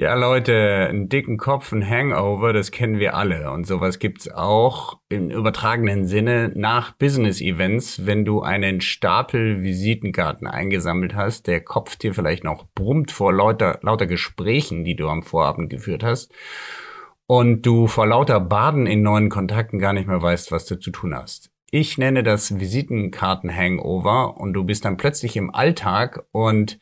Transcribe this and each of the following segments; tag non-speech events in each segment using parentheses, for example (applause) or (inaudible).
Ja, Leute, einen dicken Kopf, ein Hangover, das kennen wir alle. Und sowas gibt's auch im übertragenen Sinne nach Business-Events, wenn du einen Stapel Visitenkarten eingesammelt hast, der Kopf dir vielleicht noch brummt vor lauter, lauter Gesprächen, die du am Vorabend geführt hast. Und du vor lauter Baden in neuen Kontakten gar nicht mehr weißt, was du zu tun hast. Ich nenne das Visitenkarten-Hangover und du bist dann plötzlich im Alltag und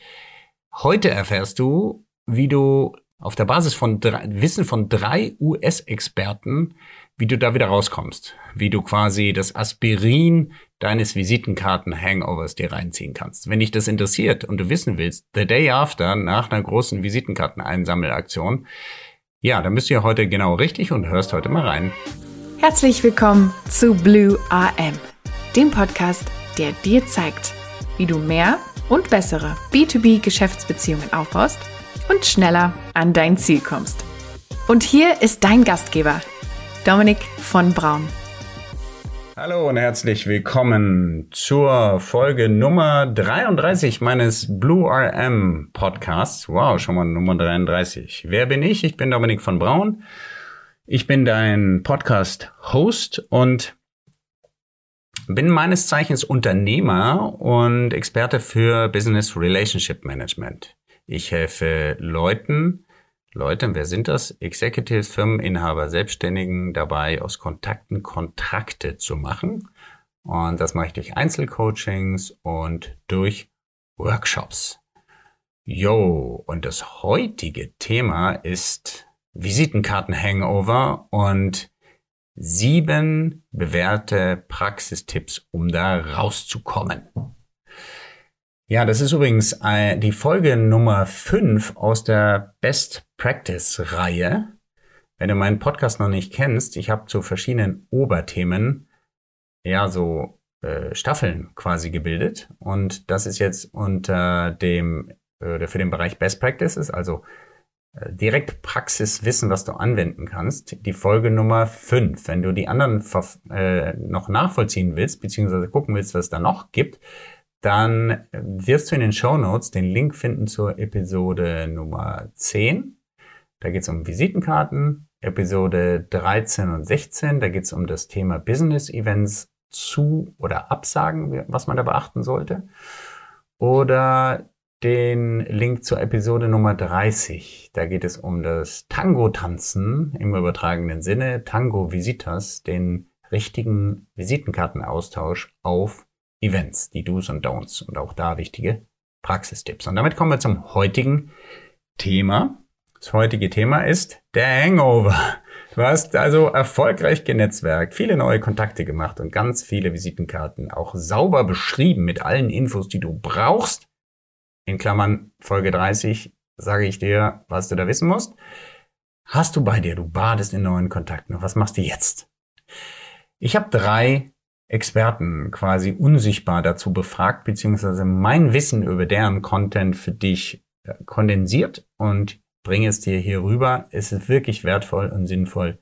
heute erfährst du, wie du auf der Basis von drei, Wissen von drei US-Experten, wie du da wieder rauskommst, wie du quasi das Aspirin deines Visitenkarten-Hangovers dir reinziehen kannst. Wenn dich das interessiert und du wissen willst, the day after, nach einer großen Visitenkarten-Einsammelaktion, ja, dann bist du ja heute genau richtig und hörst heute mal rein. Herzlich willkommen zu Blue AM, dem Podcast, der dir zeigt, wie du mehr und bessere B2B-Geschäftsbeziehungen aufbaust – und schneller an dein Ziel kommst. Und hier ist dein Gastgeber, Dominik von Braun. Hallo und herzlich willkommen zur Folge Nummer 33 meines Blue RM Podcasts. Wow, schon mal Nummer 33. Wer bin ich? Ich bin Dominik von Braun. Ich bin dein Podcast-Host und bin meines Zeichens Unternehmer und Experte für Business Relationship Management. Ich helfe Leuten, Leute, wer sind das? Executives, Firmeninhaber, Selbstständigen dabei, aus Kontakten Kontrakte zu machen. Und das mache ich durch Einzelcoachings und durch Workshops. Yo, und das heutige Thema ist Visitenkarten-Hangover und sieben bewährte Praxistipps, um da rauszukommen. Ja, das ist übrigens äh, die Folge Nummer 5 aus der Best Practice Reihe. Wenn du meinen Podcast noch nicht kennst, ich habe zu verschiedenen Oberthemen ja so äh, Staffeln quasi gebildet und das ist jetzt unter dem äh, für den Bereich Best Practices, also äh, direkt Praxiswissen, was du anwenden kannst, die Folge Nummer 5. Wenn du die anderen noch nachvollziehen willst, beziehungsweise gucken willst, was es da noch gibt, dann wirst du in den Show Notes den Link finden zur Episode Nummer 10. Da geht es um Visitenkarten. Episode 13 und 16, da geht es um das Thema Business Events zu oder absagen, was man da beachten sollte. Oder den Link zur Episode Nummer 30. Da geht es um das Tango-Tanzen im übertragenen Sinne, Tango Visitas, den richtigen Visitenkartenaustausch auf Events, die Do's und Don'ts und auch da wichtige Praxistipps. Und damit kommen wir zum heutigen Thema. Das heutige Thema ist der Hangover. Du hast also erfolgreich genetzwerkt, viele neue Kontakte gemacht und ganz viele Visitenkarten auch sauber beschrieben mit allen Infos, die du brauchst. In Klammern Folge 30 sage ich dir, was du da wissen musst. Hast du bei dir, du badest in neuen Kontakten. Was machst du jetzt? Ich habe drei Experten quasi unsichtbar dazu befragt, beziehungsweise mein Wissen über deren Content für dich äh, kondensiert und bringe es dir hier rüber. Es ist wirklich wertvoll und sinnvoll,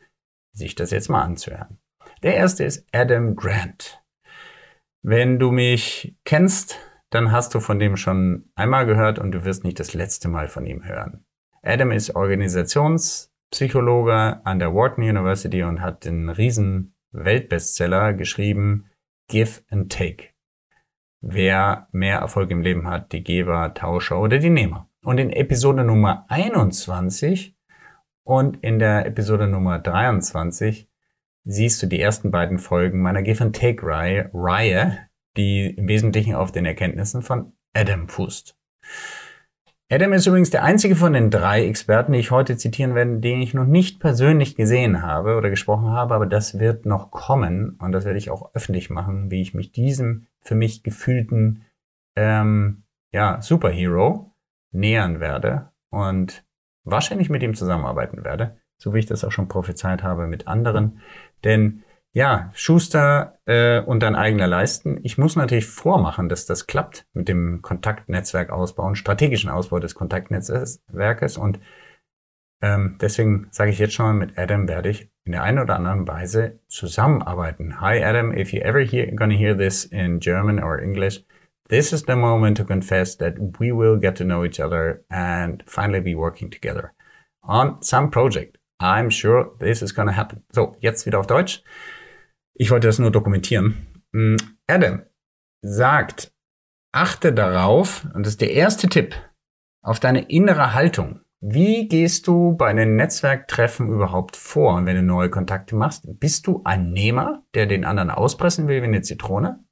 sich das jetzt mal anzuhören. Der erste ist Adam Grant. Wenn du mich kennst, dann hast du von dem schon einmal gehört und du wirst nicht das letzte Mal von ihm hören. Adam ist Organisationspsychologe an der Wharton University und hat den riesen Weltbestseller geschrieben, Give and Take. Wer mehr Erfolg im Leben hat, die Geber, Tauscher oder die Nehmer. Und in Episode Nummer 21 und in der Episode Nummer 23 siehst du die ersten beiden Folgen meiner Give and Take Reihe, die im Wesentlichen auf den Erkenntnissen von Adam fußt. Adam ist übrigens der einzige von den drei Experten, die ich heute zitieren werde, den ich noch nicht persönlich gesehen habe oder gesprochen habe, aber das wird noch kommen und das werde ich auch öffentlich machen, wie ich mich diesem für mich gefühlten ähm, ja, Superhero nähern werde und wahrscheinlich mit ihm zusammenarbeiten werde, so wie ich das auch schon prophezeit habe mit anderen. Denn ja, Schuster äh, und dein eigener leisten. Ich muss natürlich vormachen, dass das klappt mit dem Kontaktnetzwerk ausbauen, strategischen Ausbau des Kontaktnetzwerkes. Und ähm, deswegen sage ich jetzt schon mal, mit Adam werde ich in der einen oder anderen Weise zusammenarbeiten. Hi Adam, if you ever hear, gonna hear this in German or English, this is the moment to confess that we will get to know each other and finally be working together. on some project. I'm sure this is gonna happen. So, jetzt wieder auf Deutsch. Ich wollte das nur dokumentieren. Mm, Adam sagt, achte darauf, und das ist der erste Tipp, auf deine innere Haltung. Wie gehst du bei einem Netzwerktreffen überhaupt vor? Und wenn du neue Kontakte machst, bist du ein Nehmer, der den anderen auspressen will wie eine Zitrone?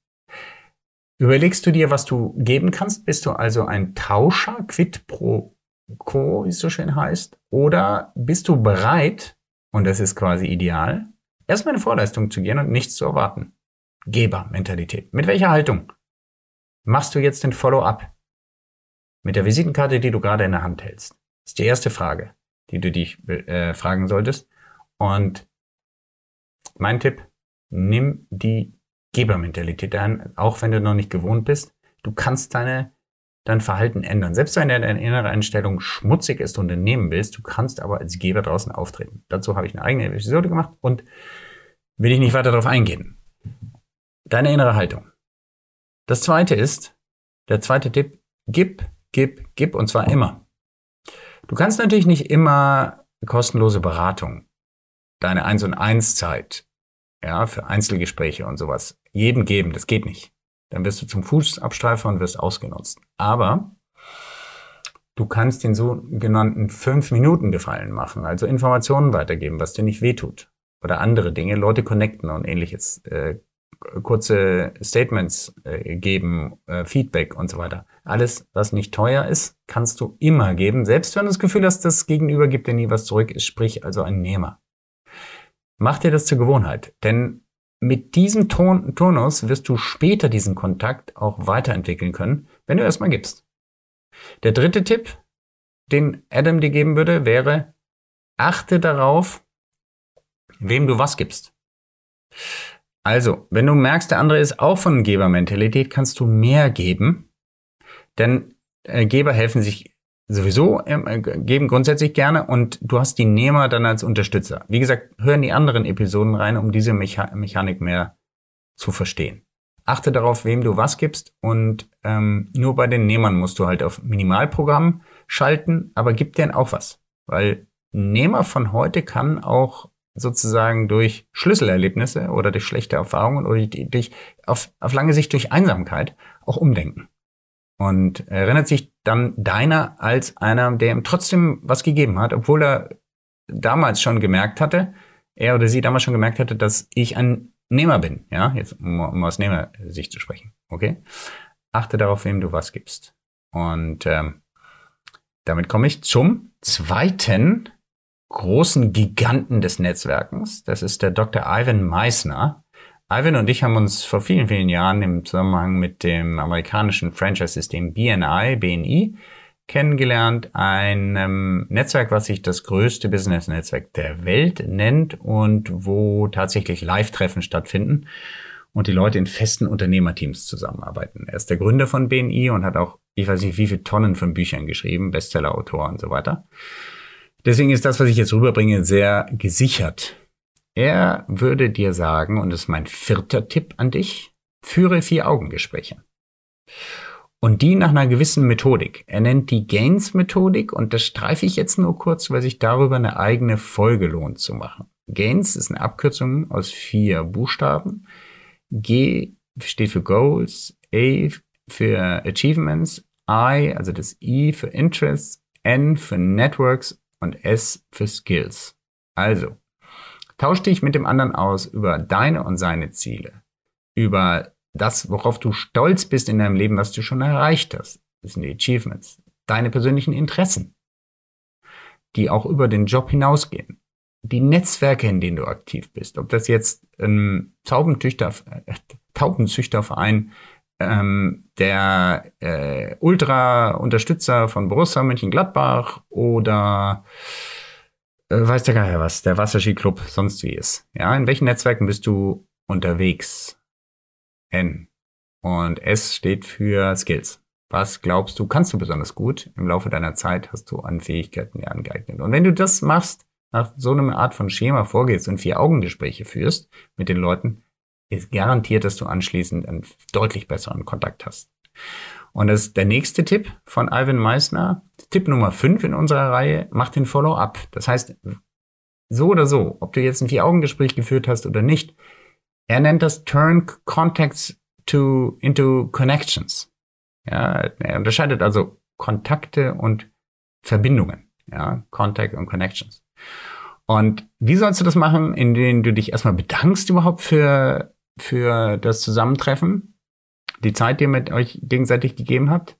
Überlegst du dir, was du geben kannst? Bist du also ein Tauscher, quid pro quo, wie es so schön heißt? Oder bist du bereit, und das ist quasi ideal, erstmal eine Vorleistung zu gehen und nichts zu erwarten? Geber-Mentalität. Mit welcher Haltung machst du jetzt den Follow-up? Mit der Visitenkarte, die du gerade in der Hand hältst. Das ist die erste Frage, die du dich äh, fragen solltest. Und mein Tipp, nimm die Gebermentalität ein, auch wenn du noch nicht gewohnt bist. Du kannst deine, dein Verhalten ändern. Selbst wenn deine innere Einstellung schmutzig ist und nehmen willst, du kannst aber als Geber draußen auftreten. Dazu habe ich eine eigene Episode gemacht und will ich nicht weiter darauf eingehen. Deine innere Haltung. Das zweite ist, der zweite Tipp, gib, gib, gib und zwar immer. Du kannst natürlich nicht immer kostenlose Beratung, deine 1 und 1 Zeit, ja, für Einzelgespräche und sowas jedem geben. Das geht nicht. Dann wirst du zum Fußabstreifer und wirst ausgenutzt. Aber du kannst den sogenannten 5-Minuten-Gefallen machen, also Informationen weitergeben, was dir nicht wehtut. Oder andere Dinge, Leute connecten und ähnliches. Äh, kurze Statements äh, geben, äh, Feedback und so weiter. Alles, was nicht teuer ist, kannst du immer geben, selbst wenn du das Gefühl hast, das Gegenüber gibt dir nie was zurück, ist sprich also ein Nehmer. Mach dir das zur Gewohnheit, denn mit diesem Ton Turnus wirst du später diesen Kontakt auch weiterentwickeln können, wenn du erstmal gibst. Der dritte Tipp, den Adam dir geben würde, wäre, achte darauf, wem du was gibst. Also, wenn du merkst, der andere ist auch von Gebermentalität, kannst du mehr geben, denn äh, Geber helfen sich sowieso ähm, äh, geben grundsätzlich gerne und du hast die Nehmer dann als Unterstützer. Wie gesagt, hören die anderen Episoden rein, um diese Mecha Mechanik mehr zu verstehen. Achte darauf, wem du was gibst und ähm, nur bei den Nehmern musst du halt auf Minimalprogramm schalten, aber gib denen auch was, weil Nehmer von heute kann auch sozusagen durch Schlüsselerlebnisse oder durch schlechte Erfahrungen oder durch, auf, auf lange Sicht durch Einsamkeit auch umdenken und erinnert sich dann deiner als einer, der ihm trotzdem was gegeben hat, obwohl er damals schon gemerkt hatte, er oder sie damals schon gemerkt hatte, dass ich ein Nehmer bin. Ja, jetzt um, um aus Nehmersicht zu sprechen. Okay? Achte darauf, wem du was gibst. Und ähm, damit komme ich zum zweiten großen Giganten des Netzwerkens. Das ist der Dr. Ivan Meissner. Ivan und ich haben uns vor vielen, vielen Jahren im Zusammenhang mit dem amerikanischen Franchise-System BNI, BNI, kennengelernt. Ein ähm, Netzwerk, was sich das größte Business-Netzwerk der Welt nennt und wo tatsächlich Live-Treffen stattfinden und die Leute in festen Unternehmerteams zusammenarbeiten. Er ist der Gründer von BNI und hat auch, ich weiß nicht, wie viele Tonnen von Büchern geschrieben, Bestseller-Autor und so weiter. Deswegen ist das, was ich jetzt rüberbringe, sehr gesichert. Er würde dir sagen, und das ist mein vierter Tipp an dich, führe Vier-Augen-Gespräche. Und die nach einer gewissen Methodik. Er nennt die Gains-Methodik und das streife ich jetzt nur kurz, weil sich darüber eine eigene Folge lohnt zu machen. Gains ist eine Abkürzung aus vier Buchstaben. G steht für Goals, A für Achievements, I, also das I für Interests, N für Networks und S für Skills. Also, Tausch dich mit dem anderen aus über deine und seine Ziele, über das, worauf du stolz bist in deinem Leben, was du schon erreicht hast. Das sind die Achievements, deine persönlichen Interessen, die auch über den Job hinausgehen. Die Netzwerke, in denen du aktiv bist, ob das jetzt ein Taubenzüchter, äh, Taubenzüchterverein, ähm, der äh, Ultra-Unterstützer von Borussia Mönchengladbach oder weiß der Geier was, der Wasserski-Club sonst wie ist. Ja, in welchen Netzwerken bist du unterwegs? N. Und S steht für Skills. Was glaubst du, kannst du besonders gut? Im Laufe deiner Zeit hast du an Fähigkeiten dir angeeignet. Und wenn du das machst, nach so einer Art von Schema vorgehst und vier Augengespräche führst mit den Leuten, ist garantiert, dass du anschließend einen deutlich besseren Kontakt hast. Und das ist der nächste Tipp von Ivan Meissner. Tipp Nummer 5 in unserer Reihe, mach den Follow-up. Das heißt, so oder so, ob du jetzt ein Vier-Augen-Gespräch geführt hast oder nicht, er nennt das Turn Contacts to, into Connections. Ja, er unterscheidet also Kontakte und Verbindungen. Ja, Contact und Connections. Und wie sollst du das machen, indem du dich erstmal bedankst überhaupt für, für das Zusammentreffen, die Zeit, die ihr mit euch gegenseitig gegeben habt?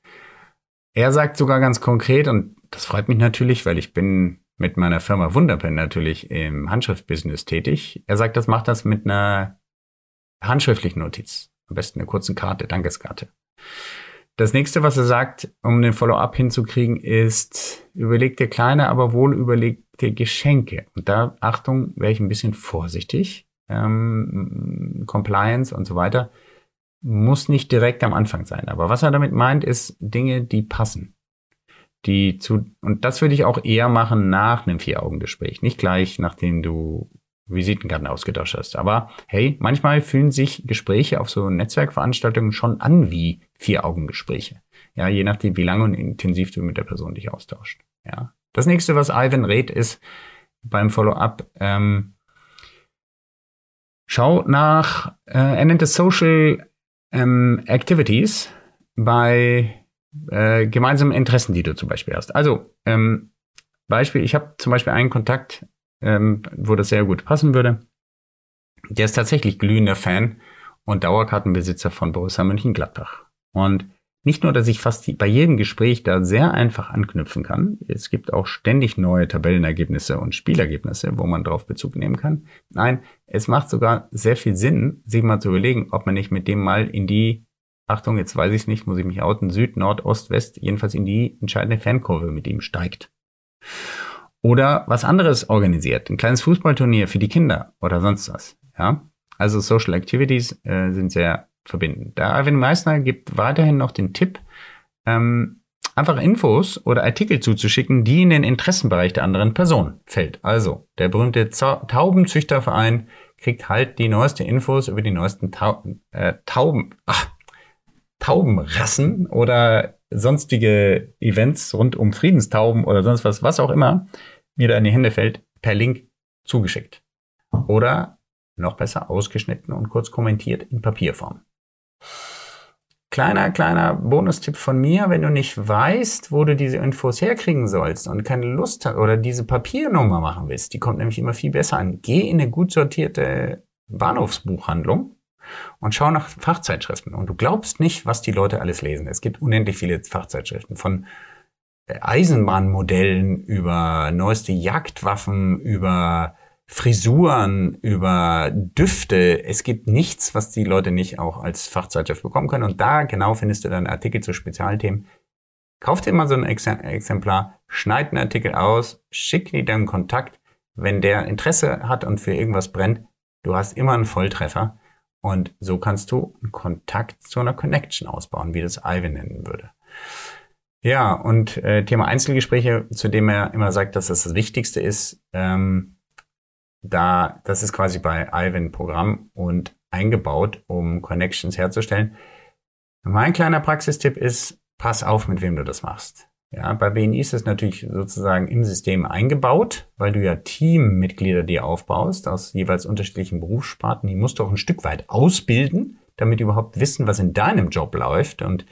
Er sagt sogar ganz konkret, und das freut mich natürlich, weil ich bin mit meiner Firma Wunderpen natürlich im Handschriftbusiness tätig. Er sagt, das macht das mit einer handschriftlichen Notiz. Am besten eine kurze Karte, Dankeskarte. Das nächste, was er sagt, um den Follow-up hinzukriegen, ist, überleg dir kleine, aber wohl überlegte Geschenke. Und da, Achtung, wäre ich ein bisschen vorsichtig. Ähm, Compliance und so weiter muss nicht direkt am Anfang sein. Aber was er damit meint, ist Dinge, die passen. Die zu, und das würde ich auch eher machen nach einem Vier-Augen-Gespräch. Nicht gleich, nachdem du Visitenkarten ausgetauscht hast. Aber hey, manchmal fühlen sich Gespräche auf so Netzwerkveranstaltungen schon an wie Vier-Augen-Gespräche. Ja, je nachdem, wie lange und intensiv du mit der Person dich austauscht. Ja. Das nächste, was Ivan rät, ist beim Follow-up, ähm, schau nach, äh, er nennt es Social ähm, Activities bei äh, gemeinsamen Interessen, die du zum Beispiel hast. Also, ähm, Beispiel, ich habe zum Beispiel einen Kontakt, ähm, wo das sehr gut passen würde. Der ist tatsächlich glühender Fan und Dauerkartenbesitzer von Borussia Mönchengladbach. Und nicht nur, dass ich fast bei jedem Gespräch da sehr einfach anknüpfen kann, es gibt auch ständig neue Tabellenergebnisse und Spielergebnisse, wo man drauf Bezug nehmen kann. Nein, es macht sogar sehr viel Sinn, sich mal zu überlegen, ob man nicht mit dem mal in die, Achtung, jetzt weiß ich es nicht, muss ich mich outen, Süd, Nord, Ost, West, jedenfalls in die entscheidende Fankurve mit ihm steigt. Oder was anderes organisiert, ein kleines Fußballturnier für die Kinder oder sonst was. Ja, also Social Activities äh, sind sehr verbindend. Der Arvin Meissner gibt weiterhin noch den Tipp, ähm, einfach Infos oder Artikel zuzuschicken, die in den Interessenbereich der anderen Person fällt. Also der berühmte Taubenzüchterverein kriegt halt die neueste Infos über die neuesten Tau äh, Tauben, ach, Taubenrassen oder sonstige Events rund um Friedenstauben oder sonst was, was auch immer mir da in die Hände fällt, per Link zugeschickt. Oder noch besser ausgeschnitten und kurz kommentiert in Papierform. Kleiner, kleiner Bonustipp von mir, wenn du nicht weißt, wo du diese Infos herkriegen sollst und keine Lust hast oder diese Papiernummer machen willst, die kommt nämlich immer viel besser an. Geh in eine gut sortierte Bahnhofsbuchhandlung und schau nach Fachzeitschriften. Und du glaubst nicht, was die Leute alles lesen. Es gibt unendlich viele Fachzeitschriften von Eisenbahnmodellen, über neueste Jagdwaffen, über Frisuren, über Düfte. Es gibt nichts, was die Leute nicht auch als Fachzeitschrift bekommen können. Und da genau findest du dann Artikel zu Spezialthemen. Kauf dir mal so ein Exemplar, schneid einen Artikel aus, schick dir deinen Kontakt. Wenn der Interesse hat und für irgendwas brennt, du hast immer einen Volltreffer. Und so kannst du einen Kontakt zu einer Connection ausbauen, wie das Ivan nennen würde. Ja, und äh, Thema Einzelgespräche, zu dem er immer sagt, dass das das Wichtigste ist, ähm, da das ist quasi bei Ivan Programm und eingebaut, um Connections herzustellen. Mein kleiner Praxistipp ist, pass auf, mit wem du das machst. Ja, bei BNI ist es natürlich sozusagen im System eingebaut, weil du ja Teammitglieder dir aufbaust aus jeweils unterschiedlichen Berufssparten. Die musst du auch ein Stück weit ausbilden, damit die überhaupt wissen, was in deinem Job läuft und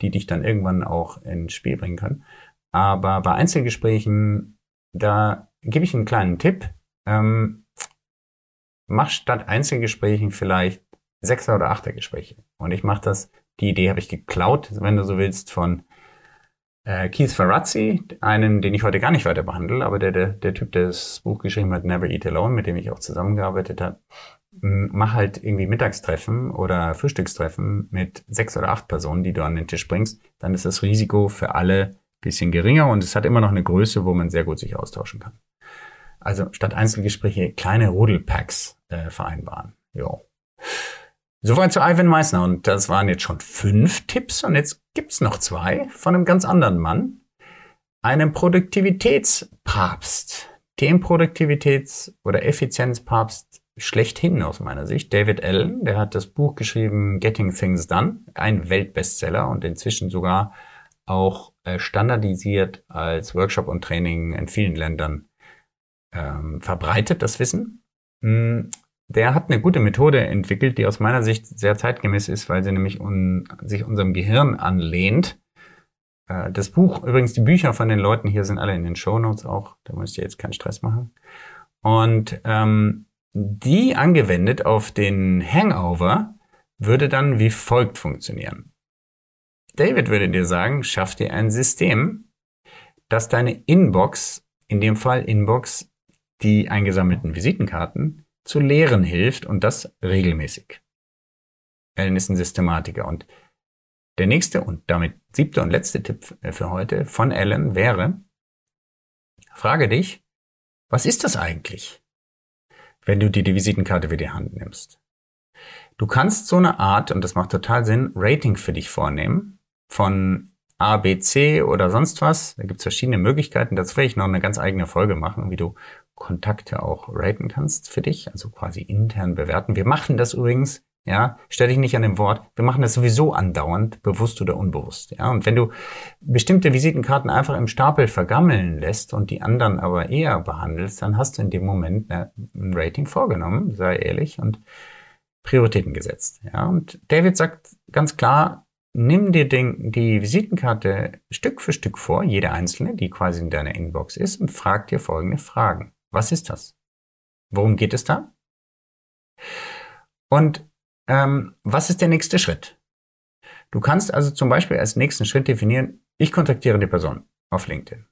die dich dann irgendwann auch ins Spiel bringen können. Aber bei Einzelgesprächen, da gebe ich einen kleinen Tipp. Ähm, mach statt Einzelgesprächen vielleicht Sechser- oder Achtergespräche. Und ich mache das, die Idee habe ich geklaut, wenn du so willst, von äh, Keith Ferrazzi, einen, den ich heute gar nicht weiter behandle, aber der, der, der Typ, der das Buch geschrieben hat, Never Eat Alone, mit dem ich auch zusammengearbeitet habe, mach halt irgendwie Mittagstreffen oder Frühstückstreffen mit sechs oder acht Personen, die du an den Tisch bringst, dann ist das Risiko für alle bisschen geringer und es hat immer noch eine Größe, wo man sehr gut sich austauschen kann. Also statt Einzelgespräche kleine Rudelpacks äh, vereinbaren. Jo. Soweit zu Ivan Meissner und das waren jetzt schon fünf Tipps und jetzt gibt's noch zwei von einem ganz anderen Mann, einem Produktivitätspapst. Dem Produktivitäts- oder Effizienzpapst schlechthin aus meiner Sicht, David Allen, der hat das Buch geschrieben Getting Things Done, ein Weltbestseller und inzwischen sogar auch äh, standardisiert als Workshop und Training in vielen Ländern ähm, verbreitet, das Wissen. Hm, der hat eine gute Methode entwickelt, die aus meiner Sicht sehr zeitgemäß ist, weil sie nämlich un sich unserem Gehirn anlehnt. Äh, das Buch, übrigens die Bücher von den Leuten hier sind alle in den Show Notes auch, da müsst ihr jetzt keinen Stress machen. Und ähm, die angewendet auf den Hangover würde dann wie folgt funktionieren. David würde dir sagen, schaff dir ein System, das deine Inbox, in dem Fall Inbox, die eingesammelten Visitenkarten, zu leeren hilft und das regelmäßig. Ellen ist ein Systematiker und der nächste und damit siebte und letzte Tipp für heute von Ellen wäre, frage dich, was ist das eigentlich, wenn du dir die Visitenkarte für die Hand nimmst? Du kannst so eine Art, und das macht total Sinn, Rating für dich vornehmen von A, B, C oder sonst was. Da gibt es verschiedene Möglichkeiten. Dazu werde ich noch eine ganz eigene Folge machen, wie du Kontakte auch raten kannst für dich, also quasi intern bewerten. Wir machen das übrigens, ja, stell dich nicht an dem Wort. Wir machen das sowieso andauernd, bewusst oder unbewusst. Ja, und wenn du bestimmte Visitenkarten einfach im Stapel vergammeln lässt und die anderen aber eher behandelst, dann hast du in dem Moment ein Rating vorgenommen, sei ehrlich und Prioritäten gesetzt. Ja, und David sagt ganz klar, nimm dir den, die Visitenkarte Stück für Stück vor, jede einzelne, die quasi in deiner Inbox ist, und frag dir folgende Fragen. Was ist das? Worum geht es da? Und ähm, was ist der nächste Schritt? Du kannst also zum Beispiel als nächsten Schritt definieren, ich kontaktiere die Person auf LinkedIn.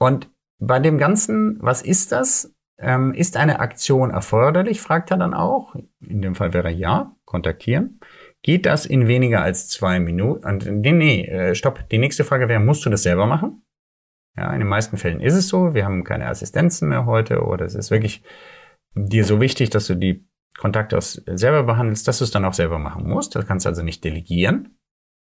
Und bei dem Ganzen, was ist das? Ähm, ist eine Aktion erforderlich? Fragt er dann auch. In dem Fall wäre ja, kontaktieren. Geht das in weniger als zwei Minuten? Nee, nee, äh, stopp. Die nächste Frage wäre, musst du das selber machen? Ja, in den meisten Fällen ist es so. Wir haben keine Assistenzen mehr heute oder es ist wirklich dir so wichtig, dass du die Kontakte selber behandelst, dass du es dann auch selber machen musst. Das kannst du also nicht delegieren.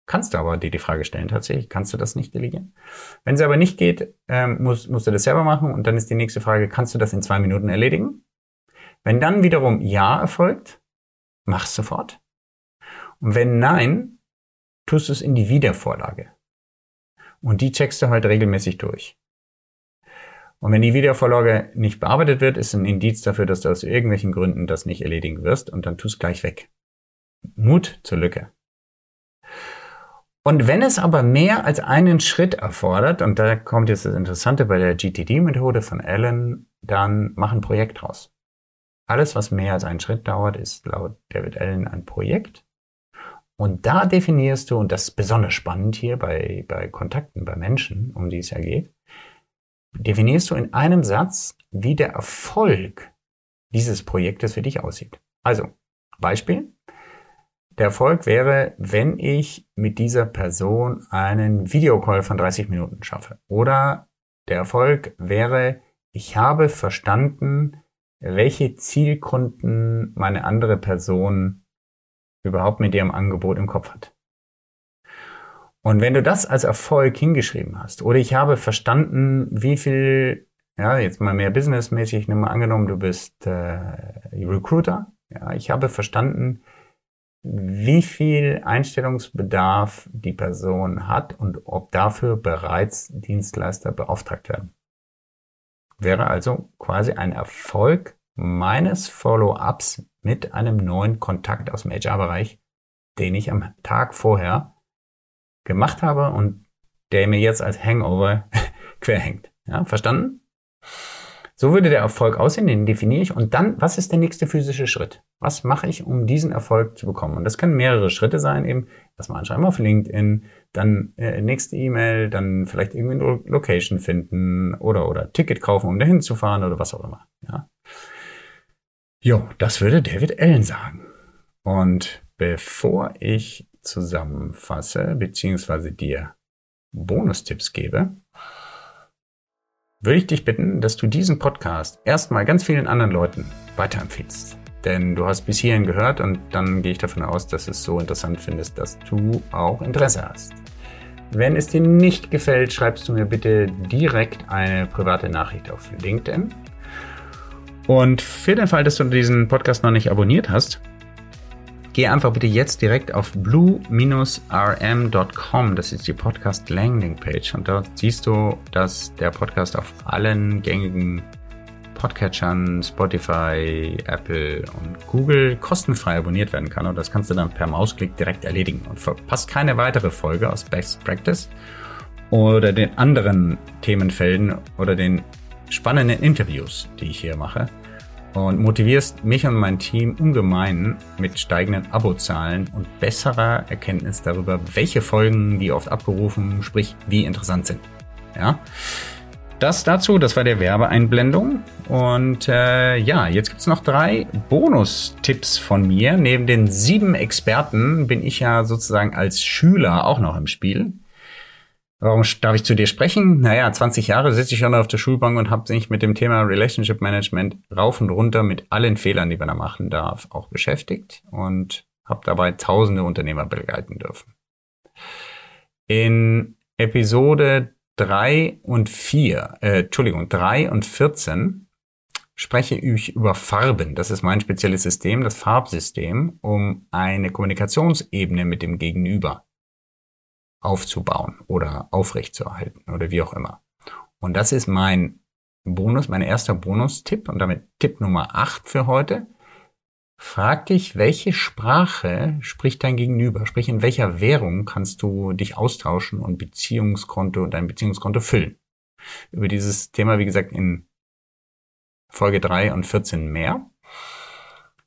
Kannst du aber dir die Frage stellen, tatsächlich, kannst du das nicht delegieren? Wenn es aber nicht geht, ähm, musst, musst du das selber machen und dann ist die nächste Frage, kannst du das in zwei Minuten erledigen? Wenn dann wiederum Ja erfolgt, mach sofort. Und wenn nein, tust du es in die Wiedervorlage. Und die checkst du halt regelmäßig durch. Und wenn die Wiedervorlage nicht bearbeitet wird, ist ein Indiz dafür, dass du aus irgendwelchen Gründen das nicht erledigen wirst und dann tust gleich weg. Mut zur Lücke. Und wenn es aber mehr als einen Schritt erfordert, und da kommt jetzt das Interessante bei der GTD-Methode von Allen, dann mach ein Projekt draus. Alles, was mehr als einen Schritt dauert, ist laut David Allen ein Projekt. Und da definierst du, und das ist besonders spannend hier bei, bei Kontakten, bei Menschen, um die es ja geht, definierst du in einem Satz, wie der Erfolg dieses Projektes für dich aussieht. Also, Beispiel. Der Erfolg wäre, wenn ich mit dieser Person einen Videocall von 30 Minuten schaffe. Oder der Erfolg wäre, ich habe verstanden, welche Zielkunden meine andere Person überhaupt mit ihrem Angebot im Kopf hat. Und wenn du das als Erfolg hingeschrieben hast, oder ich habe verstanden, wie viel, ja, jetzt mal mehr businessmäßig, nimm mal angenommen, du bist äh, Recruiter, ja, ich habe verstanden, wie viel Einstellungsbedarf die Person hat und ob dafür bereits Dienstleister beauftragt werden. Wäre also quasi ein Erfolg meines Follow-ups mit einem neuen Kontakt aus dem HR-Bereich, den ich am Tag vorher gemacht habe und der mir jetzt als Hangover (laughs) querhängt. Ja, verstanden? So würde der Erfolg aussehen, den definiere ich. Und dann, was ist der nächste physische Schritt? Was mache ich, um diesen Erfolg zu bekommen? Und das können mehrere Schritte sein, eben erstmal anschreiben auf LinkedIn, dann äh, nächste E-Mail, dann vielleicht irgendwie eine Location finden oder, oder Ticket kaufen, um dahin zu fahren oder was auch immer. Ja. Jo, das würde David Allen sagen. Und bevor ich zusammenfasse bzw. dir Bonustipps gebe, würde ich dich bitten, dass du diesen Podcast erstmal ganz vielen anderen Leuten weiterempfiehlst. Denn du hast bis hierhin gehört und dann gehe ich davon aus, dass du es so interessant findest, dass du auch Interesse hast. Wenn es dir nicht gefällt, schreibst du mir bitte direkt eine private Nachricht auf LinkedIn Und für den Fall, dass du diesen Podcast noch nicht abonniert hast, geh einfach bitte jetzt direkt auf blue-rm.com. Das ist die Podcast Landing Page. Und dort siehst du, dass der Podcast auf allen gängigen Podcatchern, Spotify, Apple und Google kostenfrei abonniert werden kann. Und das kannst du dann per Mausklick direkt erledigen und verpasst keine weitere Folge aus Best Practice oder den anderen Themenfelden oder den spannenden Interviews, die ich hier mache und motivierst mich und mein Team ungemein mit steigenden Abozahlen und besserer Erkenntnis darüber, welche Folgen wie oft abgerufen, sprich wie interessant sind. Ja. Das dazu, das war der Werbeeinblendung. Und äh, ja, jetzt gibt's noch drei Bonustipps von mir. Neben den sieben Experten bin ich ja sozusagen als Schüler auch noch im Spiel. Warum darf ich zu dir sprechen? Naja, 20 Jahre sitze ich schon auf der Schulbank und habe mich mit dem Thema Relationship Management rauf und runter mit allen Fehlern, die man da machen darf, auch beschäftigt und habe dabei tausende Unternehmer begleiten dürfen. In Episode 3 und 4, äh, Entschuldigung, 3 und 14 spreche ich über Farben. Das ist mein spezielles System, das Farbsystem, um eine Kommunikationsebene mit dem Gegenüber aufzubauen oder aufrechtzuerhalten oder wie auch immer. Und das ist mein Bonus, mein erster Bonustipp und damit Tipp Nummer 8 für heute. Frag dich, welche Sprache spricht dein Gegenüber? Sprich, in welcher Währung kannst du dich austauschen und Beziehungskonto, dein Beziehungskonto füllen? Über dieses Thema, wie gesagt, in Folge 3 und 14 mehr.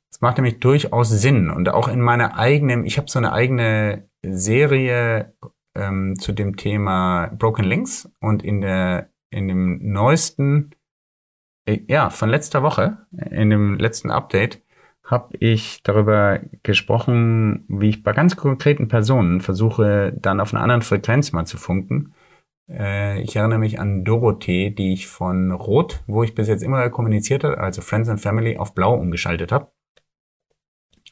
Es macht nämlich durchaus Sinn und auch in meiner eigenen, ich habe so eine eigene Serie ähm, zu dem Thema Broken Links und in der in dem neuesten äh, ja von letzter Woche in dem letzten Update habe ich darüber gesprochen, wie ich bei ganz konkreten Personen versuche, dann auf einer anderen Frequenz mal zu funken. Äh, ich erinnere mich an Dorothee, die ich von Rot, wo ich bis jetzt immer kommuniziert habe, also Friends and Family, auf Blau umgeschaltet habe.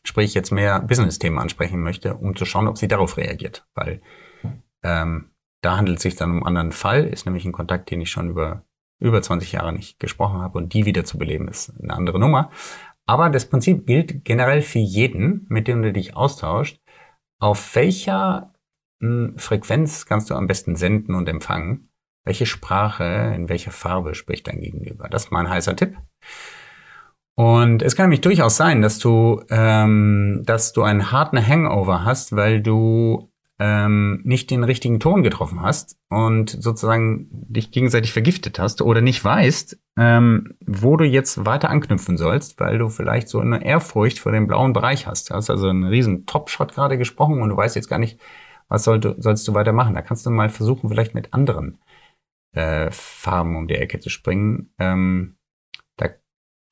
Sprich, jetzt mehr Business-Themen ansprechen möchte, um zu schauen, ob sie darauf reagiert. Weil ähm, da handelt es sich dann um einen anderen Fall, ist nämlich ein Kontakt, den ich schon über über 20 Jahre nicht gesprochen habe und die wieder zu beleben ist eine andere Nummer. Aber das Prinzip gilt generell für jeden, mit dem du dich austauscht. Auf welcher mh, hm, Frequenz kannst du am besten senden und empfangen? Welche Sprache, in welcher Farbe spricht dein Gegenüber? Das ist mein heißer Tipp. Und es kann nämlich durchaus sein, dass du, ähm, dass du einen harten Hangover hast, weil du ähm, nicht den richtigen Ton getroffen hast und sozusagen dich gegenseitig vergiftet hast oder nicht weißt, ähm, wo du jetzt weiter anknüpfen sollst, weil du vielleicht so eine Ehrfurcht vor dem blauen Bereich hast. Du hast also einen riesen Top-Shot gerade gesprochen und du weißt jetzt gar nicht, was soll, sollst du weitermachen. Da kannst du mal versuchen, vielleicht mit anderen äh, Farben um die Ecke zu springen. Ähm, da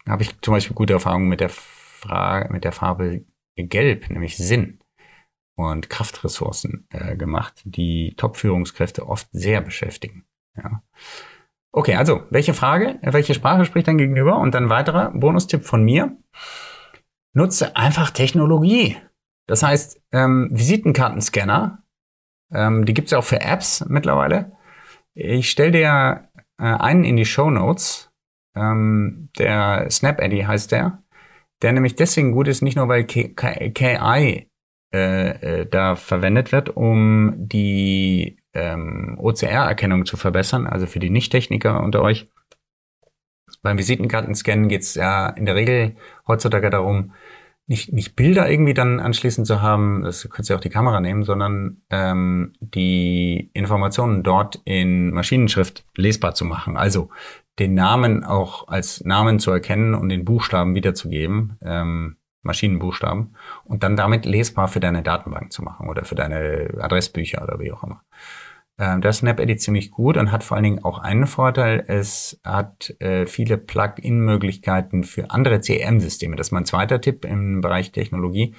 habe ich zum Beispiel gute Erfahrungen mit der Frage, mit der Farbe Gelb, nämlich Sinn und Kraftressourcen äh, gemacht, die Top-Führungskräfte oft sehr beschäftigen. Ja. Okay, also welche Frage, welche Sprache spricht dein Gegenüber? Und dann weiterer Bonustipp von mir. Nutze einfach Technologie. Das heißt, ähm, Visitenkartenscanner, ähm, die gibt's ja auch für Apps mittlerweile. Ich stelle dir äh, einen in die Show Notes. Ähm, der Snap Eddy heißt der. Der nämlich deswegen gut ist, nicht nur weil KI äh, äh, da verwendet wird, um die ähm, OCR-Erkennung zu verbessern, also für die Nicht-Techniker unter euch. Beim Visitenkartenscannen geht es ja in der Regel heutzutage darum, nicht, nicht Bilder irgendwie dann anschließend zu haben, das könnt ihr auch die Kamera nehmen, sondern ähm, die Informationen dort in Maschinenschrift lesbar zu machen. Also den Namen auch als Namen zu erkennen und den Buchstaben wiederzugeben. Ähm, Maschinenbuchstaben und dann damit lesbar für deine Datenbank zu machen oder für deine Adressbücher oder wie auch immer. Ähm, das SnapEdit ziemlich gut und hat vor allen Dingen auch einen Vorteil. Es hat äh, viele Plug-in-Möglichkeiten für andere CRM-Systeme. Das ist mein zweiter Tipp im Bereich Technologie.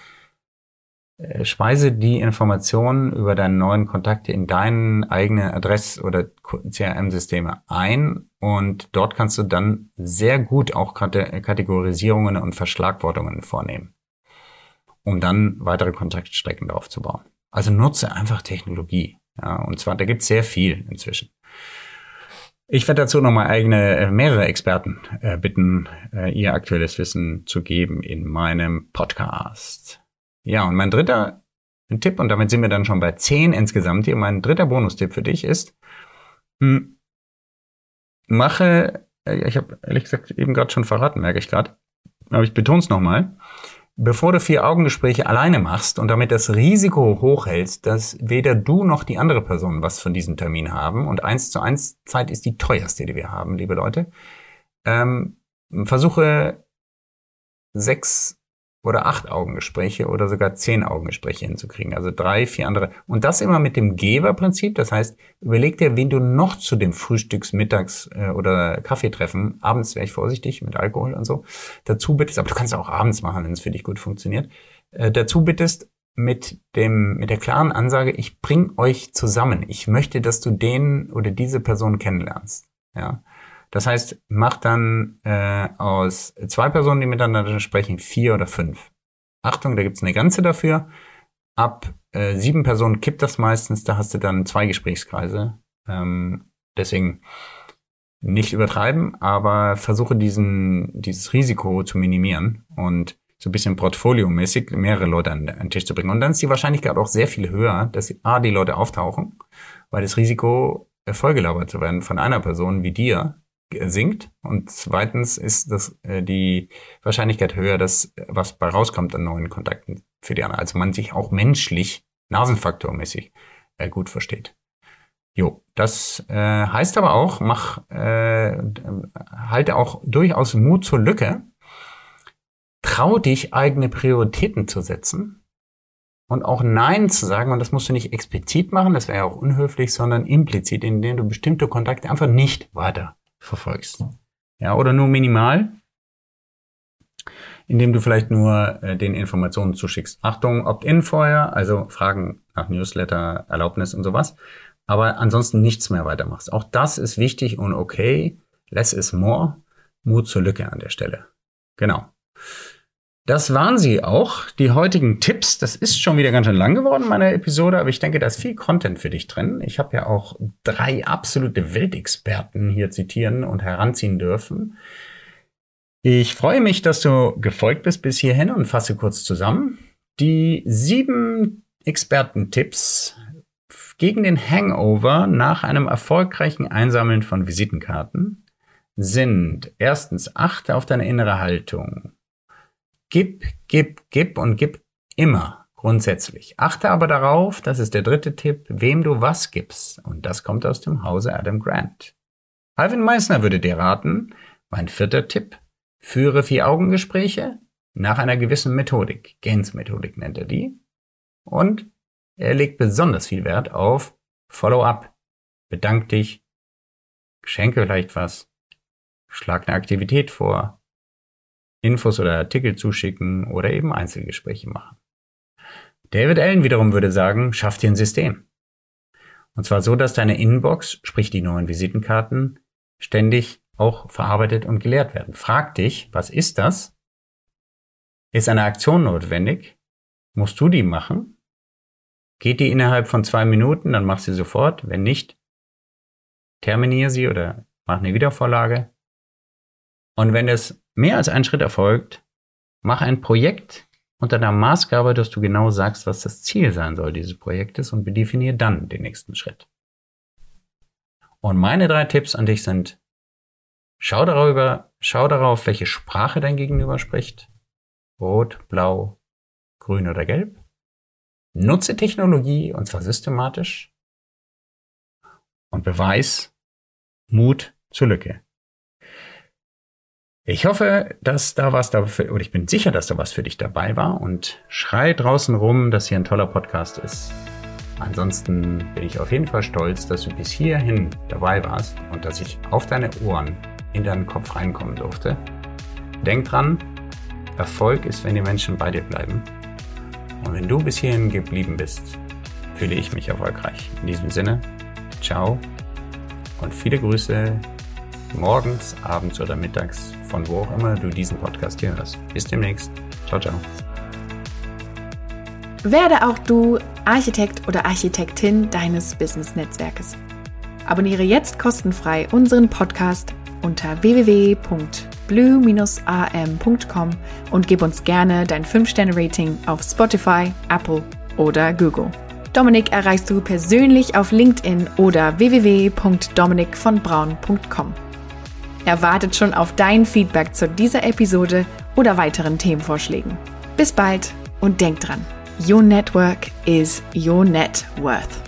Äh, speise die Informationen über deine neuen Kontakte in deinen eigenen Adress- oder CRM-Systeme ein und dort kannst du dann sehr gut auch Kategorisierungen und Verschlagwortungen vornehmen, um dann weitere Kontaktstrecken darauf zu bauen. Also nutze einfach Technologie. Ja, und zwar, da gibt es sehr viel inzwischen. Ich werde dazu nochmal eigene, äh, mehrere Experten äh, bitten, äh, ihr aktuelles Wissen zu geben in meinem Podcast. Ja, und mein dritter Tipp, und damit sind wir dann schon bei zehn insgesamt hier, mein dritter Bonustipp für dich ist, hm, mache, äh, ich habe ehrlich gesagt eben gerade schon verraten, merke ich gerade, aber ich betone es nochmal, bevor du vier Augengespräche alleine machst und damit das Risiko hochhältst, dass weder du noch die andere Person was von diesem Termin haben und eins zu eins Zeit ist die teuerste, die wir haben, liebe Leute, ähm, versuche sechs oder acht Augengespräche oder sogar zehn Augengespräche hinzukriegen. Also drei, vier andere. Und das immer mit dem Geberprinzip. Das heißt, überleg dir, wen du noch zu dem Frühstücks-, Mittags- äh, oder Kaffeetreffen, abends wäre ich vorsichtig mit Alkohol und so, dazu bittest, aber du kannst auch abends machen, wenn es für dich gut funktioniert, äh, dazu bittest, mit dem, mit der klaren Ansage, ich bring euch zusammen. Ich möchte, dass du den oder diese Person kennenlernst. Ja. Das heißt, mach dann äh, aus zwei Personen, die miteinander sprechen, vier oder fünf. Achtung, da gibt's eine Grenze dafür. Ab äh, sieben Personen kippt das meistens, da hast du dann zwei Gesprächskreise. Ähm, deswegen nicht übertreiben, aber versuche diesen, dieses Risiko zu minimieren und so ein bisschen portfoliomäßig mehrere Leute an, an den Tisch zu bringen. Und dann ist die Wahrscheinlichkeit auch sehr viel höher, dass A, die Leute auftauchen, weil das Risiko, vollgelabert zu werden von einer Person wie dir, sinkt und zweitens ist das äh, die Wahrscheinlichkeit höher, dass was bei rauskommt an neuen Kontakten für die anderen. Also man sich auch menschlich, nasenfaktormäßig äh, gut versteht. Jo, das äh, heißt aber auch, mach äh, halte auch durchaus Mut zur Lücke. Trau dich, eigene Prioritäten zu setzen und auch Nein zu sagen. Und das musst du nicht explizit machen, das wäre ja auch unhöflich, sondern implizit, indem du bestimmte Kontakte einfach nicht weiter verfolgst. Ja, oder nur minimal, indem du vielleicht nur äh, den Informationen zuschickst. Achtung, Opt-in vorher, also Fragen nach Newsletter, Erlaubnis und sowas. Aber ansonsten nichts mehr weitermachst. Auch das ist wichtig und okay. Less is more. Mut zur Lücke an der Stelle. Genau. Das waren sie auch, die heutigen Tipps. Das ist schon wieder ganz schön lang geworden, meine Episode, aber ich denke, da ist viel Content für dich drin. Ich habe ja auch drei absolute Weltexperten hier zitieren und heranziehen dürfen. Ich freue mich, dass du gefolgt bist bis hierhin und fasse kurz zusammen. Die sieben Expertentipps gegen den Hangover nach einem erfolgreichen Einsammeln von Visitenkarten sind erstens achte auf deine innere Haltung. Gib, gib, gib und gib immer grundsätzlich. Achte aber darauf, das ist der dritte Tipp, wem du was gibst. Und das kommt aus dem Hause Adam Grant. Alvin Meissner würde dir raten, mein vierter Tipp, führe Vier-Augen-Gespräche nach einer gewissen Methodik. Gaines-Methodik nennt er die. Und er legt besonders viel Wert auf Follow-up. Bedank dich, schenke vielleicht was, schlag eine Aktivität vor, Infos oder Artikel zuschicken oder eben Einzelgespräche machen. David Allen wiederum würde sagen, schaff dir ein System. Und zwar so, dass deine Inbox, sprich die neuen Visitenkarten, ständig auch verarbeitet und gelehrt werden. Frag dich, was ist das? Ist eine Aktion notwendig? Musst du die machen? Geht die innerhalb von zwei Minuten, dann mach sie sofort. Wenn nicht, terminier sie oder mach eine Wiedervorlage. Und wenn es mehr als ein Schritt erfolgt, mach ein Projekt unter der Maßgabe, dass du genau sagst, was das Ziel sein soll dieses Projektes und bedefinier dann den nächsten Schritt. Und meine drei Tipps an dich sind, schau darüber, schau darauf, welche Sprache dein Gegenüber spricht. Rot, blau, grün oder gelb. Nutze Technologie und zwar systematisch. Und beweis Mut zur Lücke. Ich hoffe, dass da was dafür, oder ich bin sicher, dass da was für dich dabei war und schrei draußen rum, dass hier ein toller Podcast ist. Ansonsten bin ich auf jeden Fall stolz, dass du bis hierhin dabei warst und dass ich auf deine Ohren in deinen Kopf reinkommen durfte. Denk dran, Erfolg ist, wenn die Menschen bei dir bleiben. Und wenn du bis hierhin geblieben bist, fühle ich mich erfolgreich. In diesem Sinne, ciao und viele Grüße morgens, abends oder mittags von wo auch immer du diesen Podcast hier hörst. Bis demnächst. Ciao, ciao. Werde auch du Architekt oder Architektin deines Business-Netzwerkes. Abonniere jetzt kostenfrei unseren Podcast unter www.blue-am.com und gib uns gerne dein 5-Sterne-Rating auf Spotify, Apple oder Google. Dominik erreichst du persönlich auf LinkedIn oder www.dominikvonbraun.com. Er wartet schon auf dein Feedback zu dieser Episode oder weiteren Themenvorschlägen. Bis bald und denk dran, your network is your net worth.